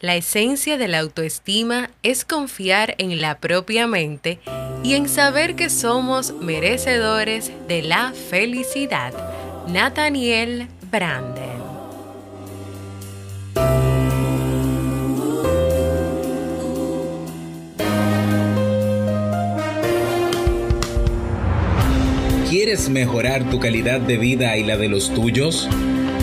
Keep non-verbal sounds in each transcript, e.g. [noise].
La esencia de la autoestima es confiar en la propia mente y en saber que somos merecedores de la felicidad. Nathaniel Branden. ¿Quieres mejorar tu calidad de vida y la de los tuyos?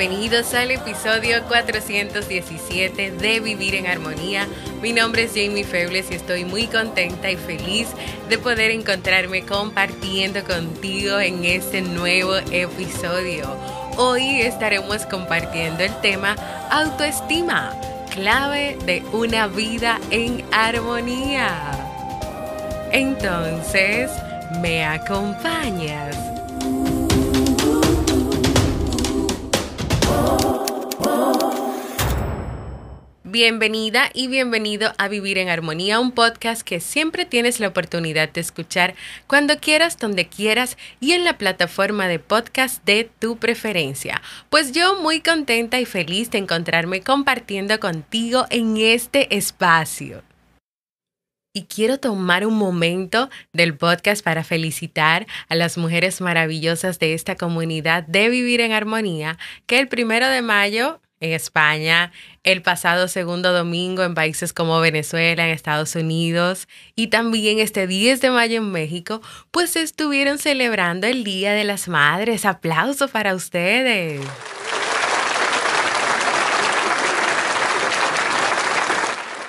Bienvenidos al episodio 417 de Vivir en Armonía. Mi nombre es Jamie Febles y estoy muy contenta y feliz de poder encontrarme compartiendo contigo en este nuevo episodio. Hoy estaremos compartiendo el tema autoestima, clave de una vida en armonía. Entonces, ¿me acompañas? Bienvenida y bienvenido a Vivir en Armonía, un podcast que siempre tienes la oportunidad de escuchar cuando quieras, donde quieras y en la plataforma de podcast de tu preferencia. Pues yo muy contenta y feliz de encontrarme compartiendo contigo en este espacio. Y quiero tomar un momento del podcast para felicitar a las mujeres maravillosas de esta comunidad de Vivir en Armonía, que el primero de mayo en España, el pasado segundo domingo en países como Venezuela, en Estados Unidos y también este 10 de mayo en México, pues estuvieron celebrando el Día de las Madres. Aplauso para ustedes.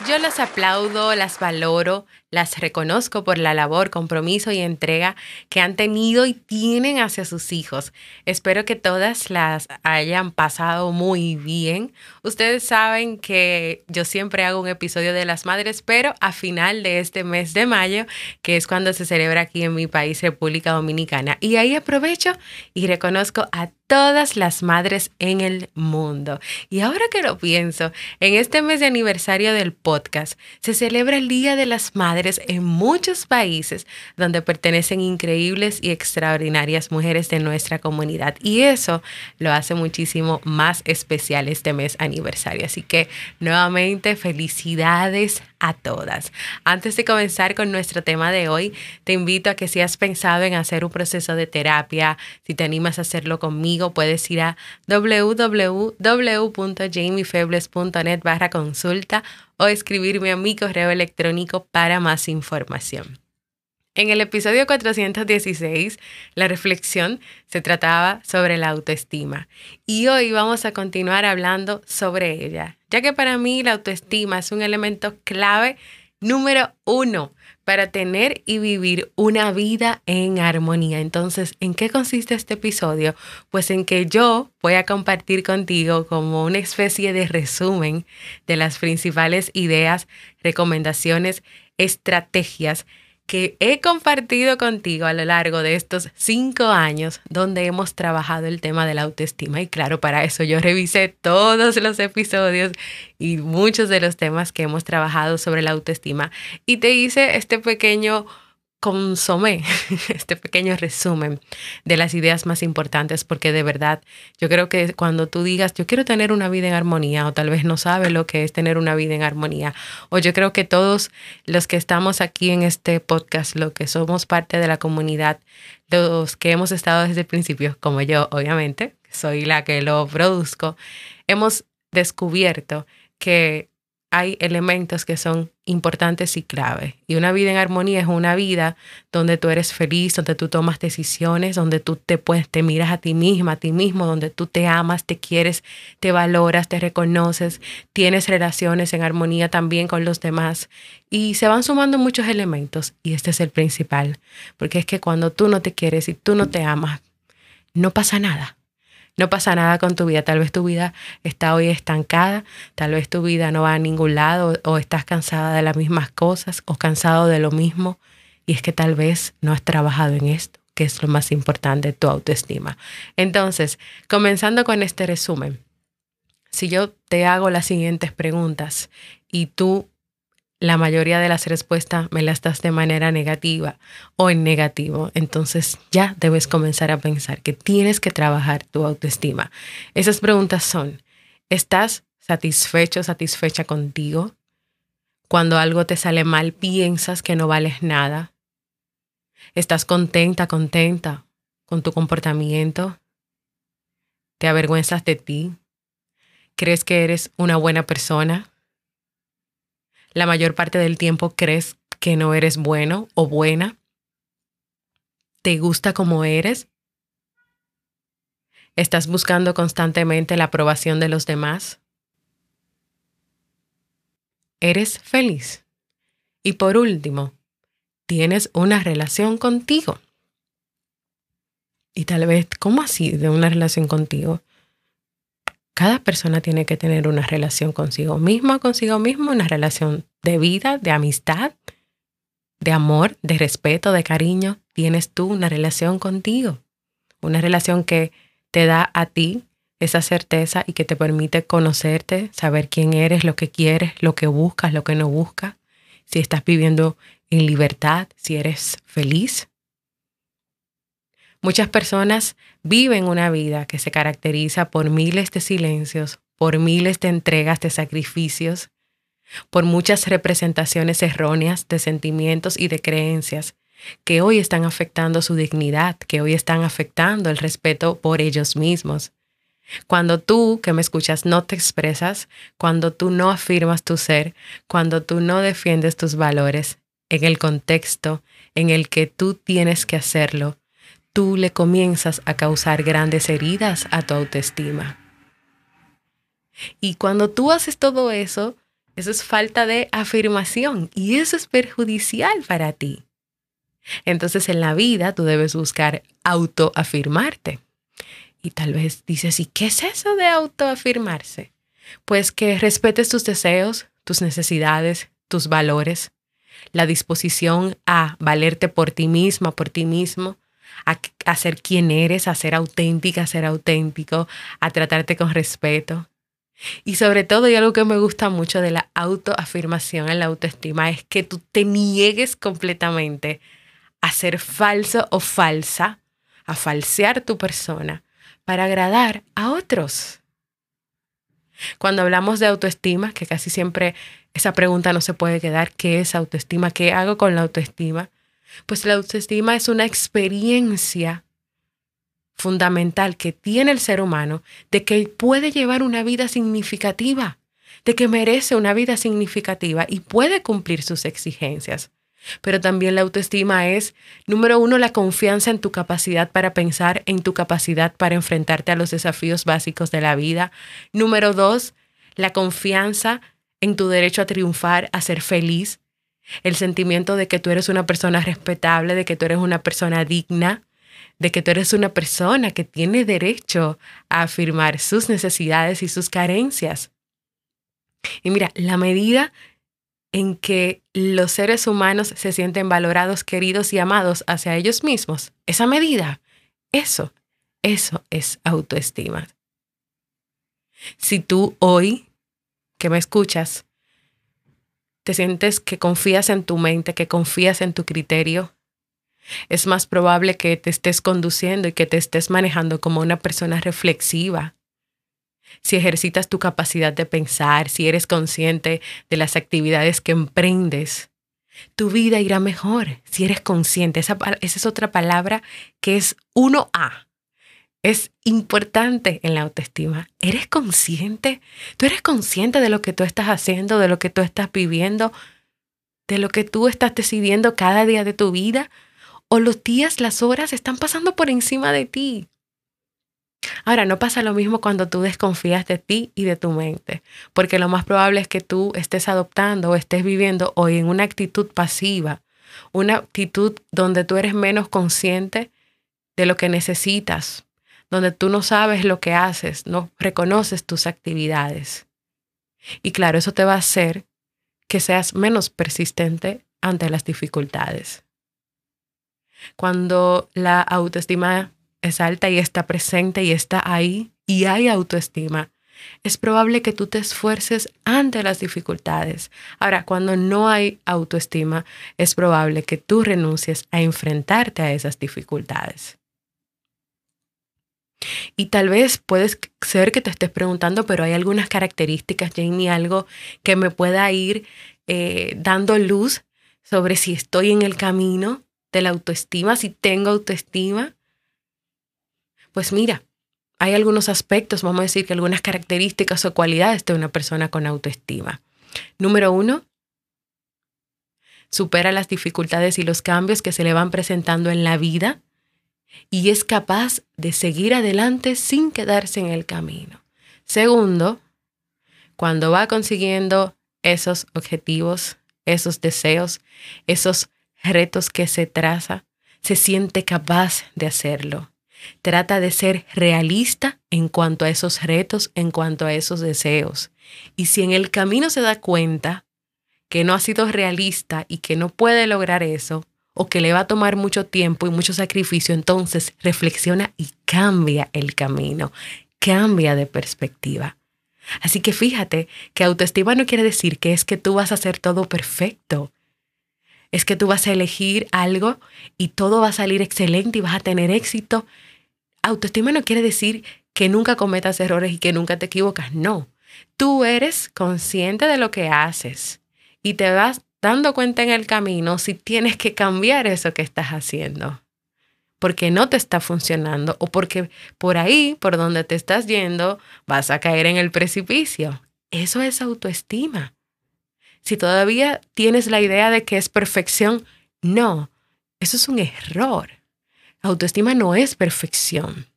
Yo las aplaudo, las valoro, las reconozco por la labor, compromiso y entrega que han tenido y tienen hacia sus hijos. Espero que todas las hayan pasado muy bien. Ustedes saben que yo siempre hago un episodio de las madres, pero a final de este mes de mayo, que es cuando se celebra aquí en mi país, República Dominicana. Y ahí aprovecho y reconozco a todas las madres en el mundo. Y ahora que lo pienso, en este mes de aniversario del podcast se celebra el Día de las Madres en muchos países donde pertenecen increíbles y extraordinarias mujeres de nuestra comunidad. Y eso lo hace muchísimo más especial este mes aniversario. Así que nuevamente felicidades a todas. Antes de comenzar con nuestro tema de hoy, te invito a que si has pensado en hacer un proceso de terapia, si te animas a hacerlo conmigo, puedes ir a www.jamiefebles.net barra consulta o escribirme a mi correo electrónico para más información. En el episodio 416, la reflexión se trataba sobre la autoestima y hoy vamos a continuar hablando sobre ella, ya que para mí la autoestima es un elemento clave número uno para tener y vivir una vida en armonía. Entonces, ¿en qué consiste este episodio? Pues en que yo voy a compartir contigo como una especie de resumen de las principales ideas, recomendaciones, estrategias que he compartido contigo a lo largo de estos cinco años donde hemos trabajado el tema de la autoestima. Y claro, para eso yo revisé todos los episodios y muchos de los temas que hemos trabajado sobre la autoestima. Y te hice este pequeño consomé [laughs] este pequeño resumen de las ideas más importantes porque de verdad yo creo que cuando tú digas yo quiero tener una vida en armonía o tal vez no sabes lo que es tener una vida en armonía o yo creo que todos los que estamos aquí en este podcast, lo que somos parte de la comunidad, los que hemos estado desde el principio, como yo obviamente, soy la que lo produzco, hemos descubierto que hay elementos que son importantes y clave. Y una vida en armonía es una vida donde tú eres feliz, donde tú tomas decisiones, donde tú te puedes, te miras a ti misma, a ti mismo, donde tú te amas, te quieres, te valoras, te reconoces, tienes relaciones en armonía también con los demás. Y se van sumando muchos elementos y este es el principal, porque es que cuando tú no te quieres y tú no te amas, no pasa nada no pasa nada con tu vida. Tal vez tu vida está hoy estancada, tal vez tu vida no va a ningún lado o estás cansada de las mismas cosas o cansado de lo mismo. Y es que tal vez no has trabajado en esto, que es lo más importante, tu autoestima. Entonces, comenzando con este resumen, si yo te hago las siguientes preguntas y tú la mayoría de las respuestas me las das de manera negativa o en negativo, entonces ya debes comenzar a pensar que tienes que trabajar tu autoestima. Esas preguntas son, ¿estás satisfecho, satisfecha contigo? Cuando algo te sale mal, piensas que no vales nada. ¿Estás contenta, contenta con tu comportamiento? ¿Te avergüenzas de ti? ¿Crees que eres una buena persona? La mayor parte del tiempo crees que no eres bueno o buena? ¿Te gusta como eres? ¿Estás buscando constantemente la aprobación de los demás? ¿Eres feliz? Y por último, ¿tienes una relación contigo? Y tal vez, ¿cómo así de una relación contigo? Cada persona tiene que tener una relación consigo misma, consigo mismo, una relación de vida, de amistad, de amor, de respeto, de cariño. Tienes tú una relación contigo, una relación que te da a ti esa certeza y que te permite conocerte, saber quién eres, lo que quieres, lo que buscas, lo que no buscas, si estás viviendo en libertad, si eres feliz. Muchas personas viven una vida que se caracteriza por miles de silencios, por miles de entregas de sacrificios, por muchas representaciones erróneas de sentimientos y de creencias que hoy están afectando su dignidad, que hoy están afectando el respeto por ellos mismos. Cuando tú que me escuchas no te expresas, cuando tú no afirmas tu ser, cuando tú no defiendes tus valores en el contexto en el que tú tienes que hacerlo, tú le comienzas a causar grandes heridas a tu autoestima. Y cuando tú haces todo eso, eso es falta de afirmación y eso es perjudicial para ti. Entonces en la vida tú debes buscar autoafirmarte. Y tal vez dices, ¿y qué es eso de autoafirmarse? Pues que respetes tus deseos, tus necesidades, tus valores, la disposición a valerte por ti misma, por ti mismo, a, ser quien eres, a ser auténtica, a ser auténtico, a tratarte con respeto. Y sobre todo, y algo que me gusta mucho de la autoafirmación en la autoestima es que tú te niegues completamente a ser falso o falsa, a falsear tu persona para agradar a otros. Cuando hablamos de autoestima, que casi siempre esa pregunta no se puede quedar, ¿qué es autoestima? ¿Qué hago con la autoestima? Pues la autoestima es una experiencia fundamental que tiene el ser humano de que puede llevar una vida significativa, de que merece una vida significativa y puede cumplir sus exigencias. Pero también la autoestima es, número uno, la confianza en tu capacidad para pensar, en tu capacidad para enfrentarte a los desafíos básicos de la vida. Número dos, la confianza en tu derecho a triunfar, a ser feliz, el sentimiento de que tú eres una persona respetable, de que tú eres una persona digna, de que tú eres una persona que tiene derecho a afirmar sus necesidades y sus carencias. Y mira, la medida en que los seres humanos se sienten valorados, queridos y amados hacia ellos mismos, esa medida, eso, eso es autoestima. Si tú hoy que me escuchas te sientes que confías en tu mente, que confías en tu criterio, Es más probable que te estés conduciendo y que te estés manejando como una persona reflexiva. Si ejercitas tu capacidad de pensar, si eres consciente de las actividades que emprendes, tu vida irá mejor si eres consciente. Esa, esa es otra palabra que es 1A. Es importante en la autoestima. ¿Eres consciente? ¿Tú eres consciente de lo que tú estás haciendo, de lo que tú estás viviendo, de lo que tú estás decidiendo cada día de tu vida? ¿O los días, las horas están pasando por encima de ti? Ahora, no pasa lo mismo cuando tú desconfías de ti y de tu mente, porque lo más probable es que tú estés adoptando o estés viviendo hoy en una actitud pasiva, una actitud donde tú eres menos consciente de lo que necesitas, donde tú no sabes lo que haces, no reconoces tus actividades. Y claro, eso te va a hacer que seas menos persistente ante las dificultades. Cuando la autoestima es alta y está presente y está ahí y hay autoestima, es probable que tú te esfuerces ante las dificultades. Ahora, cuando no hay autoestima, es probable que tú renuncies a enfrentarte a esas dificultades. Y tal vez puedes ser que te estés preguntando, pero hay algunas características, Jamie, algo que me pueda ir eh, dando luz sobre si estoy en el camino de la autoestima, si tengo autoestima. Pues mira, hay algunos aspectos, vamos a decir que algunas características o cualidades de una persona con autoestima. Número uno, supera las dificultades y los cambios que se le van presentando en la vida y es capaz de seguir adelante sin quedarse en el camino. Segundo, cuando va consiguiendo esos objetivos, esos deseos, esos retos que se traza, se siente capaz de hacerlo. Trata de ser realista en cuanto a esos retos, en cuanto a esos deseos. Y si en el camino se da cuenta que no ha sido realista y que no puede lograr eso, o que le va a tomar mucho tiempo y mucho sacrificio, entonces reflexiona y cambia el camino, cambia de perspectiva. Así que fíjate que autoestima no quiere decir que es que tú vas a hacer todo perfecto. Es que tú vas a elegir algo y todo va a salir excelente y vas a tener éxito. Autoestima no quiere decir que nunca cometas errores y que nunca te equivocas. No. Tú eres consciente de lo que haces y te vas dando cuenta en el camino si tienes que cambiar eso que estás haciendo, porque no te está funcionando o porque por ahí, por donde te estás yendo, vas a caer en el precipicio. Eso es autoestima. Si todavía tienes la idea de que es perfección, no, eso es un error. autoestima no es perfección.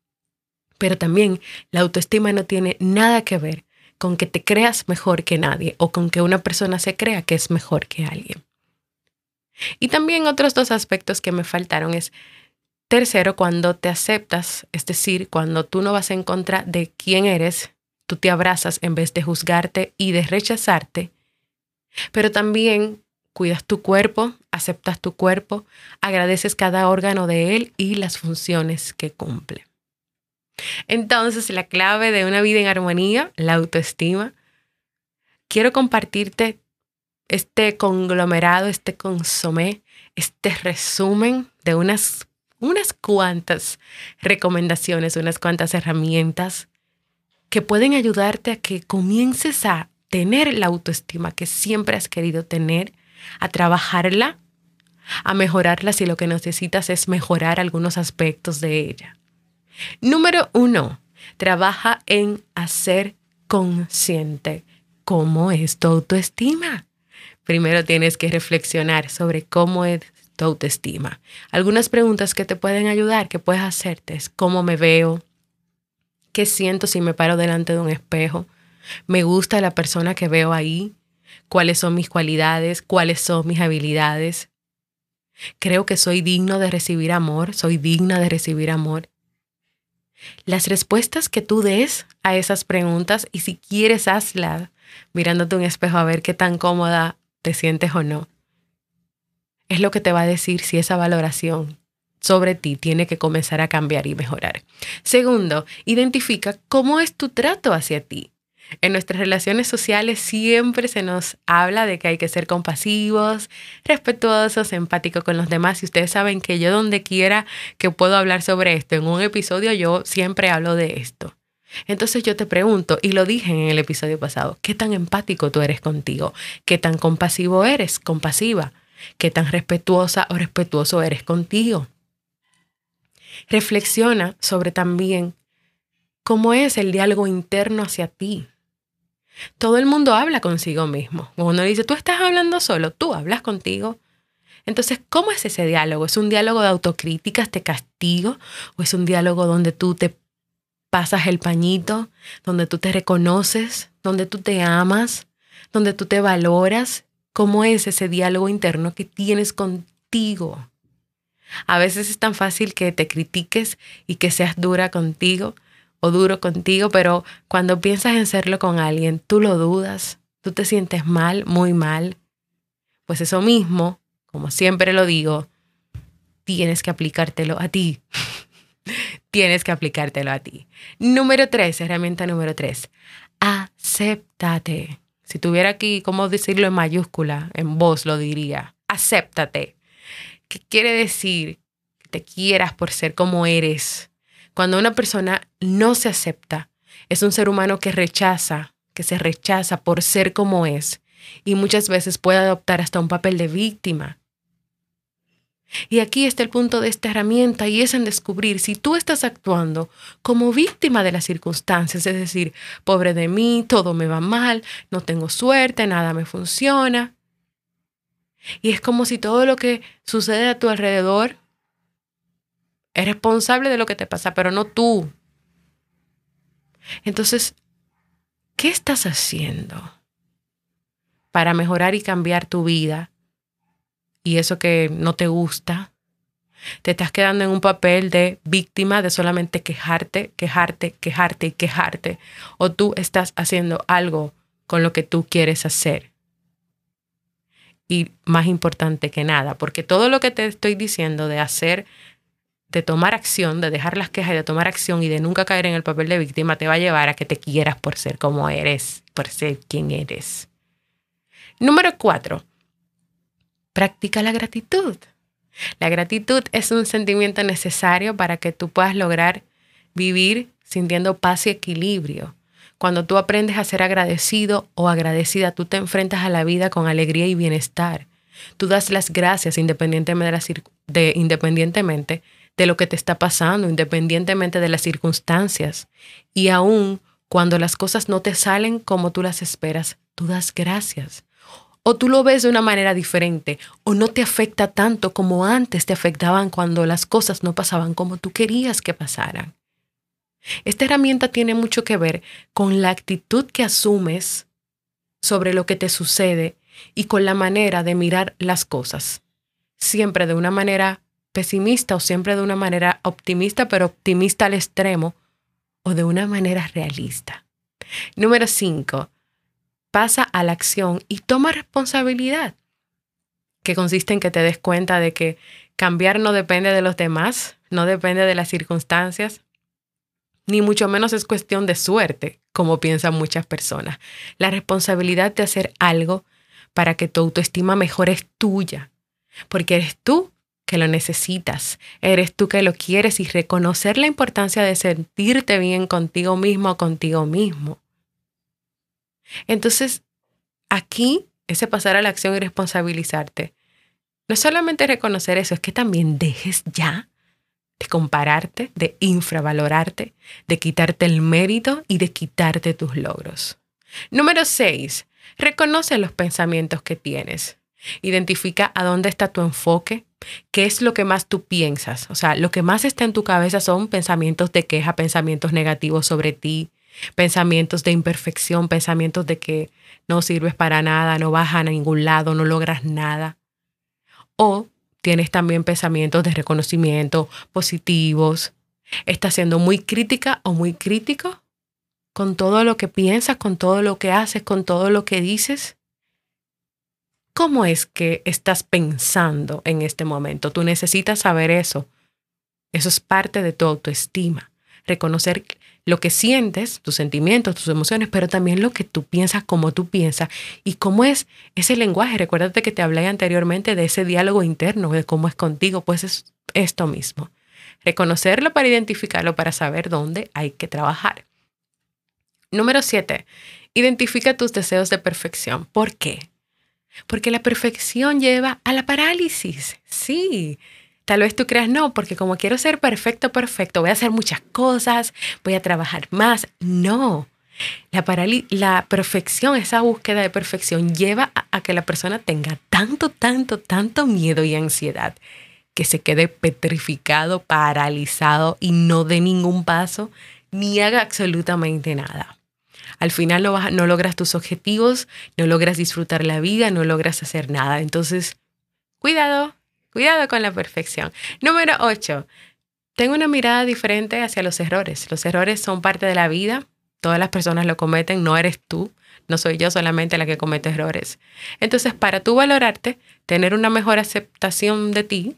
Pero también la autoestima no tiene nada que ver con que te creas mejor que nadie o con que una persona se crea que es mejor que alguien. Y también otros dos aspectos que me faltaron es, tercero, cuando te aceptas, es decir, cuando tú no vas en contra de quién eres, tú te abrazas en vez de juzgarte y de rechazarte, pero también cuidas tu cuerpo, aceptas tu cuerpo, agradeces cada órgano de él y las funciones que cumple. Entonces, la clave de una vida en armonía, la autoestima. Quiero compartirte este conglomerado, este consomé, este resumen de unas, unas cuantas recomendaciones, unas cuantas herramientas que pueden ayudarte a que comiences a tener la autoestima que siempre has querido tener, a trabajarla, a mejorarla si lo que necesitas es mejorar algunos aspectos de ella. Número uno, trabaja en hacer consciente cómo es tu autoestima. Primero tienes que reflexionar sobre cómo es tu autoestima. Algunas preguntas que te pueden ayudar, que puedes hacerte es cómo me veo, qué siento si me paro delante de un espejo, me gusta la persona que veo ahí, cuáles son mis cualidades, cuáles son mis habilidades. Creo que soy digno de recibir amor, soy digna de recibir amor. Las respuestas que tú des a esas preguntas y si quieres hazlas mirándote un espejo a ver qué tan cómoda te sientes o no. Es lo que te va a decir si esa valoración sobre ti tiene que comenzar a cambiar y mejorar. Segundo, identifica cómo es tu trato hacia ti. En nuestras relaciones sociales siempre se nos habla de que hay que ser compasivos, respetuosos, empáticos con los demás. Y ustedes saben que yo donde quiera que puedo hablar sobre esto, en un episodio yo siempre hablo de esto. Entonces yo te pregunto, y lo dije en el episodio pasado, ¿qué tan empático tú eres contigo? ¿Qué tan compasivo eres, compasiva? ¿Qué tan respetuosa o respetuoso eres contigo? Reflexiona sobre también cómo es el diálogo interno hacia ti. Todo el mundo habla consigo mismo. Uno dice, tú estás hablando solo, tú hablas contigo. Entonces, ¿cómo es ese diálogo? ¿Es un diálogo de autocríticas, te castigo? ¿O es un diálogo donde tú te pasas el pañito, donde tú te reconoces, donde tú te amas, donde tú te valoras? ¿Cómo es ese diálogo interno que tienes contigo? A veces es tan fácil que te critiques y que seas dura contigo, o duro contigo, pero cuando piensas en serlo con alguien, tú lo dudas, tú te sientes mal, muy mal. Pues eso mismo, como siempre lo digo, tienes que aplicártelo a ti. [laughs] tienes que aplicártelo a ti. Número tres, herramienta número tres, acéptate. Si tuviera aquí, ¿cómo decirlo en mayúscula? En voz lo diría. Acéptate. ¿Qué quiere decir? Que te quieras por ser como eres cuando una persona no se acepta, es un ser humano que rechaza, que se rechaza por ser como es y muchas veces puede adoptar hasta un papel de víctima. Y aquí está el punto de esta herramienta y es en descubrir si tú estás actuando como víctima de las circunstancias, es decir, pobre de mí, todo me va mal, no tengo suerte, nada me funciona. Y es como si todo lo que sucede a tu alrededor es responsable de lo que te pasa, pero no tú. Entonces, ¿qué estás haciendo para mejorar y cambiar tu vida? Y eso que no te gusta, te estás quedando en un papel de víctima de solamente quejarte, quejarte, quejarte y quejarte. O tú estás haciendo algo con lo que tú quieres hacer. Y más importante que nada, porque todo lo que te estoy diciendo de hacer de tomar acción, de dejar las quejas y de tomar acción y de nunca caer en el papel de víctima te va a llevar a que te quieras por ser como eres, por ser quien eres. Número cuatro, practica la gratitud. La gratitud es un sentimiento necesario para que tú puedas lograr vivir sintiendo paz y equilibrio. Cuando tú aprendes a ser agradecido o agradecida, tú te enfrentas a la vida con alegría y bienestar. Tú das las gracias independientemente de, de independientemente de lo que te está pasando, independientemente de las circunstancias. Y aún cuando las cosas no te salen como tú las esperas, tú das gracias. O tú lo ves de una manera diferente, o no te afecta tanto como antes te afectaban cuando las cosas no pasaban como tú querías que pasaran. Esta herramienta tiene mucho que ver con la actitud que asumes sobre lo que te sucede y con la manera de mirar las cosas, siempre de una manera pesimista o siempre de una manera optimista, pero optimista al extremo, o de una manera realista. Número cinco, pasa a la acción y toma responsabilidad, que consiste en que te des cuenta de que cambiar no depende de los demás, no depende de las circunstancias, ni mucho menos es cuestión de suerte, como piensan muchas personas. La responsabilidad de hacer algo para que tu autoestima mejor es tuya, porque eres tú que lo necesitas, eres tú que lo quieres y reconocer la importancia de sentirte bien contigo mismo o contigo mismo. Entonces, aquí, ese pasar a la acción y responsabilizarte, no solamente reconocer eso, es que también dejes ya de compararte, de infravalorarte, de quitarte el mérito y de quitarte tus logros. Número seis, reconoce los pensamientos que tienes. Identifica a dónde está tu enfoque, qué es lo que más tú piensas. O sea, lo que más está en tu cabeza son pensamientos de queja, pensamientos negativos sobre ti, pensamientos de imperfección, pensamientos de que no sirves para nada, no vas a ningún lado, no logras nada. O tienes también pensamientos de reconocimiento positivos. Estás siendo muy crítica o muy crítico con todo lo que piensas, con todo lo que haces, con todo lo que dices. ¿Cómo es que estás pensando en este momento? Tú necesitas saber eso. Eso es parte de tu autoestima. Reconocer lo que sientes, tus sentimientos, tus emociones, pero también lo que tú piensas, cómo tú piensas y cómo es ese lenguaje. Recuérdate que te hablé anteriormente de ese diálogo interno, de cómo es contigo, pues es esto mismo. Reconocerlo para identificarlo, para saber dónde hay que trabajar. Número siete, identifica tus deseos de perfección. ¿Por qué? Porque la perfección lleva a la parálisis. Sí, Tal vez tú creas, no, porque como quiero ser perfecto, perfecto, voy a hacer muchas cosas, voy a trabajar más. No. La, la perfección, esa búsqueda de perfección lleva a, a que la persona tenga tanto, tanto, tanto miedo y ansiedad que se quede petrificado, paralizado y no dé ningún paso ni haga absolutamente nada. Al final no, vas, no logras tus objetivos, no logras disfrutar la vida, no logras hacer nada. Entonces, cuidado, Cuidado con la perfección. Número 8. Tengo una mirada diferente hacia los errores. Los errores son parte de la vida. Todas las personas lo cometen, no eres tú. No soy yo solamente la que comete errores. Entonces, para tú valorarte, tener una mejor aceptación de ti,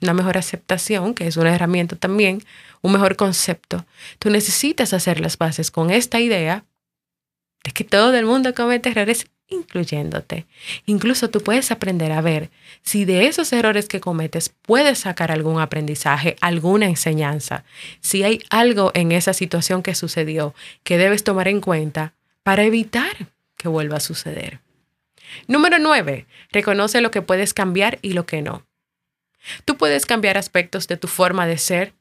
una mejor aceptación, que es una herramienta también, un mejor concepto, tú necesitas hacer las bases con esta idea de que todo el mundo comete errores incluyéndote. Incluso tú puedes aprender a ver si de esos errores que cometes puedes sacar algún aprendizaje, alguna enseñanza, si hay algo en esa situación que sucedió que debes tomar en cuenta para evitar que vuelva a suceder. Número 9. Reconoce lo que puedes cambiar y lo que no. Tú puedes cambiar aspectos de tu forma de ser,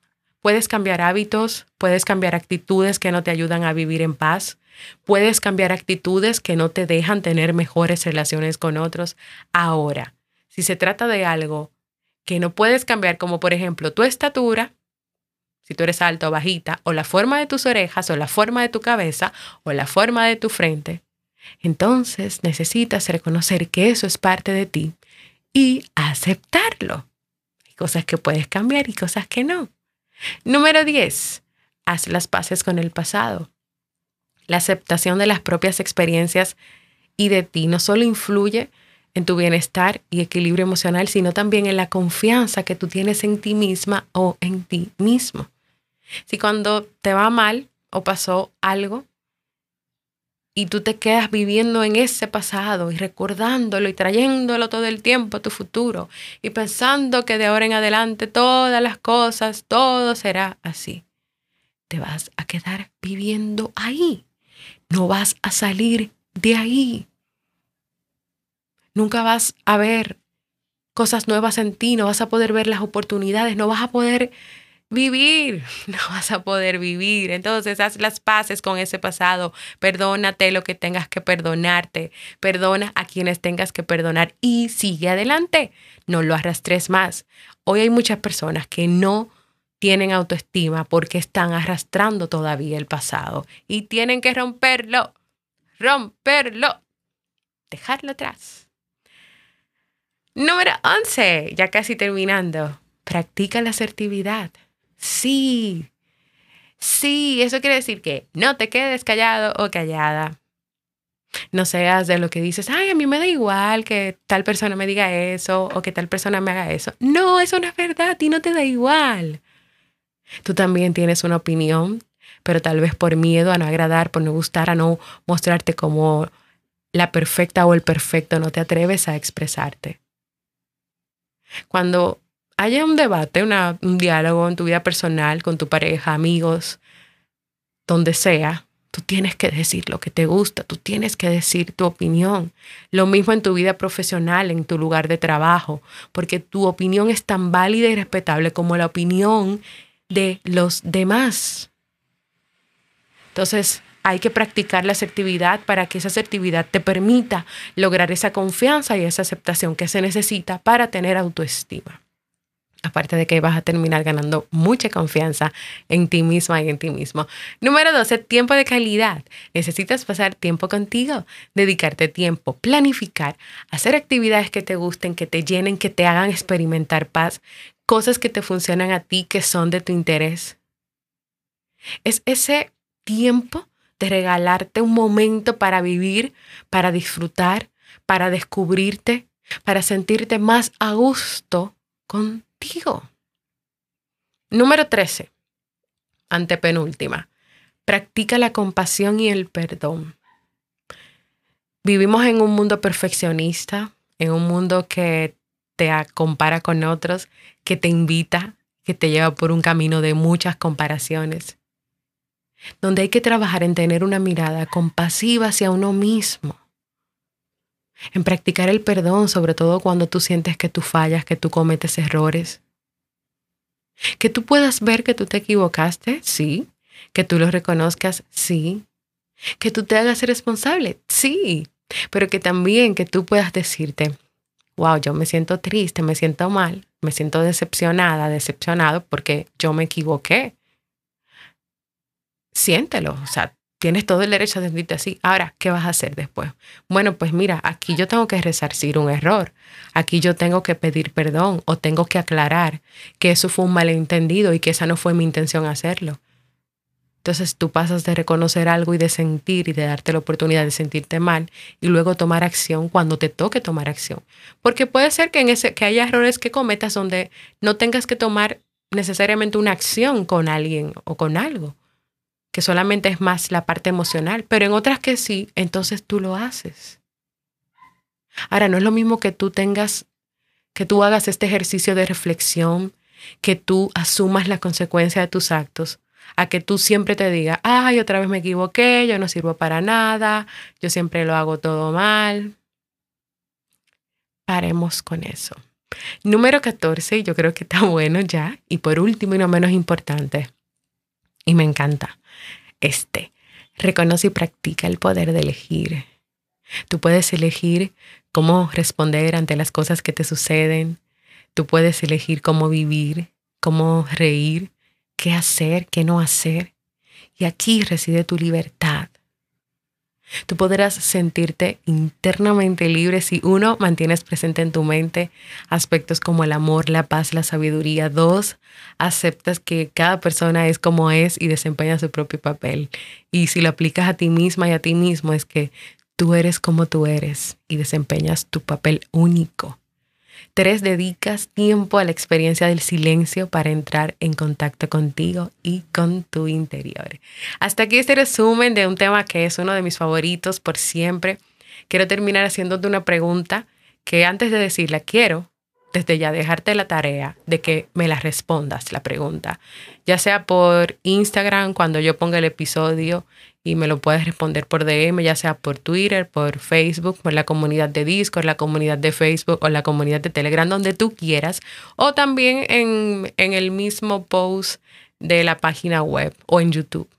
puedes cambiar hábitos, puedes cambiar actitudes que no te ayudan a vivir en paz, Puedes cambiar actitudes que no te dejan tener mejores relaciones con otros. Ahora, si se trata de algo que no puedes cambiar, como por ejemplo tu estatura, si tú eres alto o bajita, o la forma de tus orejas, o la forma de tu cabeza, o la forma de tu frente, entonces necesitas reconocer que eso es parte de ti y aceptarlo. Hay cosas que puedes cambiar y cosas que no. Número 10. Haz las paces con el pasado. La aceptación de las propias experiencias y de ti no solo influye en tu bienestar y equilibrio emocional, sino también en la confianza que tú tienes en ti misma o en ti mismo. Si cuando te va mal o pasó algo y tú te quedas viviendo en ese pasado y recordándolo y trayéndolo todo el tiempo a tu futuro y pensando que de ahora en adelante todas las cosas, todo será así, te vas a quedar viviendo ahí no vas a salir de ahí. Nunca vas a ver cosas nuevas en ti, no vas a poder ver las oportunidades, no vas a poder vivir, [laughs] no vas a poder vivir. Entonces, haz las paces con ese pasado, perdónate lo que tengas que perdonarte, perdona a quienes tengas que perdonar y sigue adelante, no lo arrastres más. Hoy hay muchas personas que no tienen autoestima porque están arrastrando todavía el pasado y tienen que romperlo, romperlo, dejarlo atrás. Número 11, ya casi terminando, practica la asertividad. Sí, sí, eso quiere decir que no te quedes callado o callada. No seas de lo que dices, ay, a mí me da igual que tal persona me diga eso o que tal persona me haga eso. No, eso no es verdad, a ti no te da igual. Tú también tienes una opinión, pero tal vez por miedo a no agradar, por no gustar, a no mostrarte como la perfecta o el perfecto, no te atreves a expresarte. Cuando haya un debate, un diálogo en tu vida personal, con tu pareja, amigos, donde sea, tú tienes que decir lo que te gusta, tú tienes que decir tu opinión. Lo mismo en tu vida profesional, en tu lugar de trabajo, porque tu opinión es tan válida y respetable como la opinión de los demás. Entonces, hay que practicar la asertividad para que esa asertividad te permita lograr esa confianza y esa aceptación que se necesita para tener autoestima. Aparte de que vas a terminar ganando mucha confianza en ti misma y en ti mismo. Número 12, tiempo de calidad. Necesitas pasar tiempo contigo, dedicarte tiempo, planificar, hacer actividades que te gusten, que te llenen, que te hagan experimentar paz, cosas que te funcionan a ti, que son de tu interés. Es ese tiempo de regalarte un momento para vivir, para disfrutar, para descubrirte, para sentirte más a gusto contigo. Número 13, antepenúltima. Practica la compasión y el perdón. Vivimos en un mundo perfeccionista, en un mundo que te compara con otros, que te invita, que te lleva por un camino de muchas comparaciones, donde hay que trabajar en tener una mirada compasiva hacia uno mismo, en practicar el perdón, sobre todo cuando tú sientes que tú fallas, que tú cometes errores, que tú puedas ver que tú te equivocaste, sí, que tú lo reconozcas, sí, que tú te hagas responsable, sí, pero que también que tú puedas decirte, wow, yo me siento triste, me siento mal, me siento decepcionada, decepcionado porque yo me equivoqué. Siéntelo, o sea, tienes todo el derecho a sentirte así. Ahora, ¿qué vas a hacer después? Bueno, pues mira, aquí yo tengo que resarcir un error. Aquí yo tengo que pedir perdón o tengo que aclarar que eso fue un malentendido y que esa no fue mi intención hacerlo. Entonces tú pasas de reconocer algo y de sentir y de darte la oportunidad de sentirte mal y luego tomar acción cuando te toque tomar acción. Porque puede ser que, en ese, que haya errores que cometas donde no tengas que tomar necesariamente una acción con alguien o con algo, que solamente es más la parte emocional, pero en otras que sí, entonces tú lo haces. Ahora, no es lo mismo que tú tengas, que tú hagas este ejercicio de reflexión, que tú asumas la consecuencia de tus actos a que tú siempre te digas, ay, otra vez me equivoqué, yo no sirvo para nada, yo siempre lo hago todo mal. Paremos con eso. Número 14, yo creo que está [laughs] bueno ya. Y por último y no menos importante, y me encanta, este, reconoce y practica el poder de elegir. Tú puedes elegir cómo responder ante las cosas que te suceden. Tú puedes elegir cómo vivir, cómo reír, qué hacer, qué no hacer. Y aquí reside tu libertad. Tú podrás sentirte internamente libre si uno, mantienes presente en tu mente aspectos como el amor, la paz, la sabiduría. Dos, aceptas que cada persona es como es y desempeña su propio papel. Y si lo aplicas a ti misma y a ti mismo es que tú eres como tú eres y desempeñas tu papel único. Tres, dedicas tiempo a la experiencia del silencio para entrar en contacto contigo y con tu interior. Hasta aquí este resumen de un tema que es uno de mis favoritos por siempre. Quiero terminar haciéndote una pregunta que antes de decirla quiero desde ya dejarte la tarea de que me la respondas la pregunta, ya sea por Instagram cuando yo ponga el episodio y me lo puedes responder por DM, ya sea por Twitter, por Facebook, por la comunidad de Discord, la comunidad de Facebook o la comunidad de Telegram, donde tú quieras, o también en, en el mismo post de la página web o en YouTube.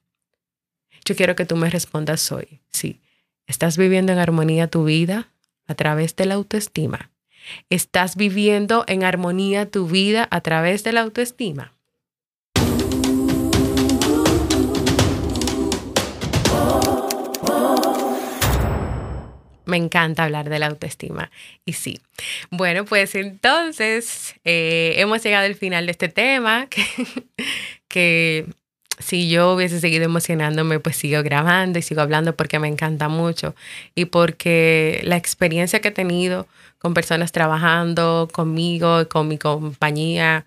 Yo quiero que tú me respondas hoy, sí, ¿estás viviendo en armonía tu vida a través de la autoestima? ¿Estás viviendo en armonía tu vida a través de la autoestima? Me encanta hablar de la autoestima. Y sí. Bueno, pues entonces eh, hemos llegado al final de este tema [laughs] que, si yo hubiese seguido emocionándome, pues sigo grabando y sigo hablando porque me encanta mucho y porque la experiencia que he tenido con personas trabajando conmigo, con mi compañía,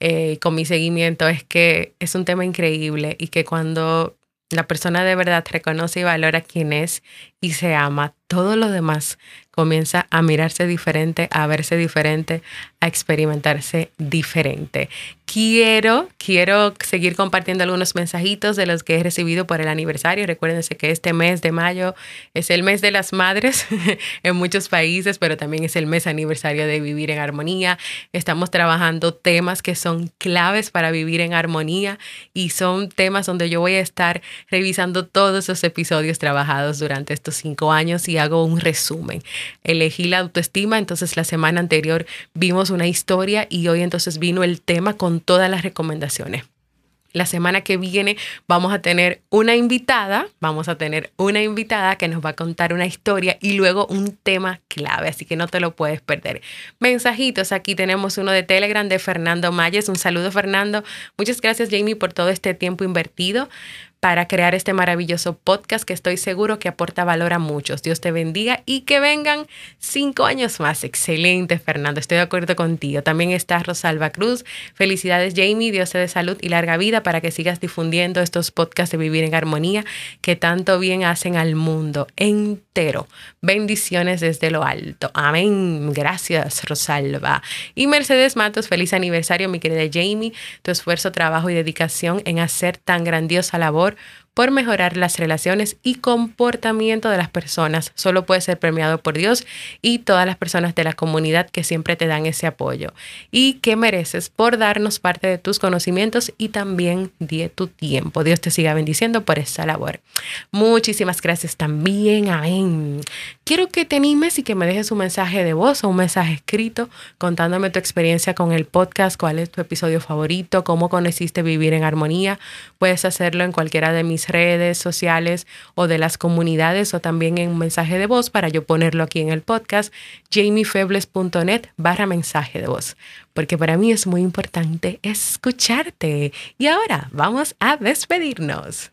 eh, con mi seguimiento, es que es un tema increíble y que cuando la persona de verdad reconoce y valora quién es y se ama, todo lo demás comienza a mirarse diferente, a verse diferente, a experimentarse diferente. Quiero, quiero seguir compartiendo algunos mensajitos de los que he recibido por el aniversario. Recuérdense que este mes de mayo es el mes de las madres [laughs] en muchos países, pero también es el mes aniversario de vivir en armonía. Estamos trabajando temas que son claves para vivir en armonía y son temas donde yo voy a estar revisando todos los episodios trabajados durante estos cinco años y hago un resumen elegí la autoestima, entonces la semana anterior vimos una historia y hoy entonces vino el tema con todas las recomendaciones. La semana que viene vamos a tener una invitada, vamos a tener una invitada que nos va a contar una historia y luego un tema clave, así que no te lo puedes perder. Mensajitos, aquí tenemos uno de Telegram de Fernando Mayes. Un saludo Fernando. Muchas gracias Jamie por todo este tiempo invertido. Para crear este maravilloso podcast que estoy seguro que aporta valor a muchos. Dios te bendiga y que vengan cinco años más. Excelente, Fernando. Estoy de acuerdo contigo. También está Rosalba Cruz. Felicidades, Jamie. Dios te dé salud y larga vida para que sigas difundiendo estos podcasts de Vivir en Armonía que tanto bien hacen al mundo entero. Bendiciones desde lo alto. Amén. Gracias, Rosalba. Y Mercedes Matos, feliz aniversario, mi querida Jamie. Tu esfuerzo, trabajo y dedicación en hacer tan grandiosa labor favor, por mejorar las relaciones y comportamiento de las personas. Solo puede ser premiado por Dios y todas las personas de la comunidad que siempre te dan ese apoyo. Y que mereces por darnos parte de tus conocimientos y también de tu tiempo. Dios te siga bendiciendo por esa labor. Muchísimas gracias también. Amén. Quiero que te animes y que me dejes un mensaje de voz o un mensaje escrito contándome tu experiencia con el podcast, cuál es tu episodio favorito, cómo conociste vivir en armonía. Puedes hacerlo en cualquiera de mis redes sociales o de las comunidades o también en un mensaje de voz para yo ponerlo aquí en el podcast, jamiefebles.net barra mensaje de voz, porque para mí es muy importante escucharte. Y ahora vamos a despedirnos.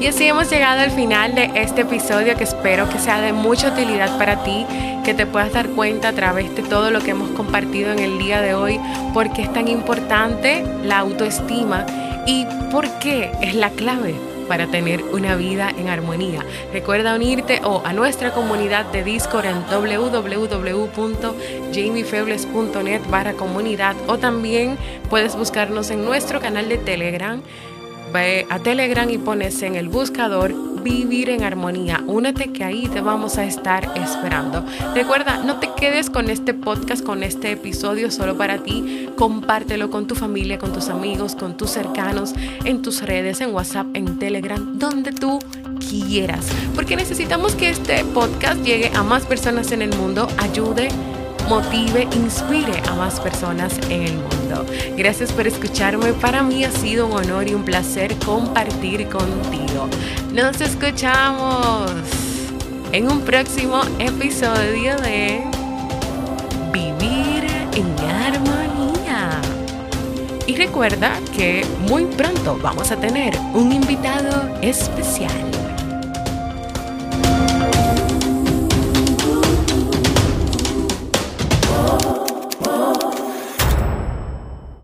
Y así hemos llegado al final de este episodio que espero que sea de mucha utilidad para ti, que te puedas dar cuenta a través de todo lo que hemos compartido en el día de hoy, por qué es tan importante la autoestima y por qué es la clave para tener una vida en armonía. Recuerda unirte o a nuestra comunidad de Discord en www.jamiefebles.net barra comunidad o también puedes buscarnos en nuestro canal de Telegram a Telegram y pones en el buscador Vivir en Armonía. Únete que ahí te vamos a estar esperando. Recuerda, no te quedes con este podcast, con este episodio solo para ti. Compártelo con tu familia, con tus amigos, con tus cercanos, en tus redes, en WhatsApp, en Telegram, donde tú quieras. Porque necesitamos que este podcast llegue a más personas en el mundo, ayude motive, inspire a más personas en el mundo. Gracias por escucharme. Para mí ha sido un honor y un placer compartir contigo. Nos escuchamos en un próximo episodio de Vivir en Armonía. Y recuerda que muy pronto vamos a tener un invitado especial.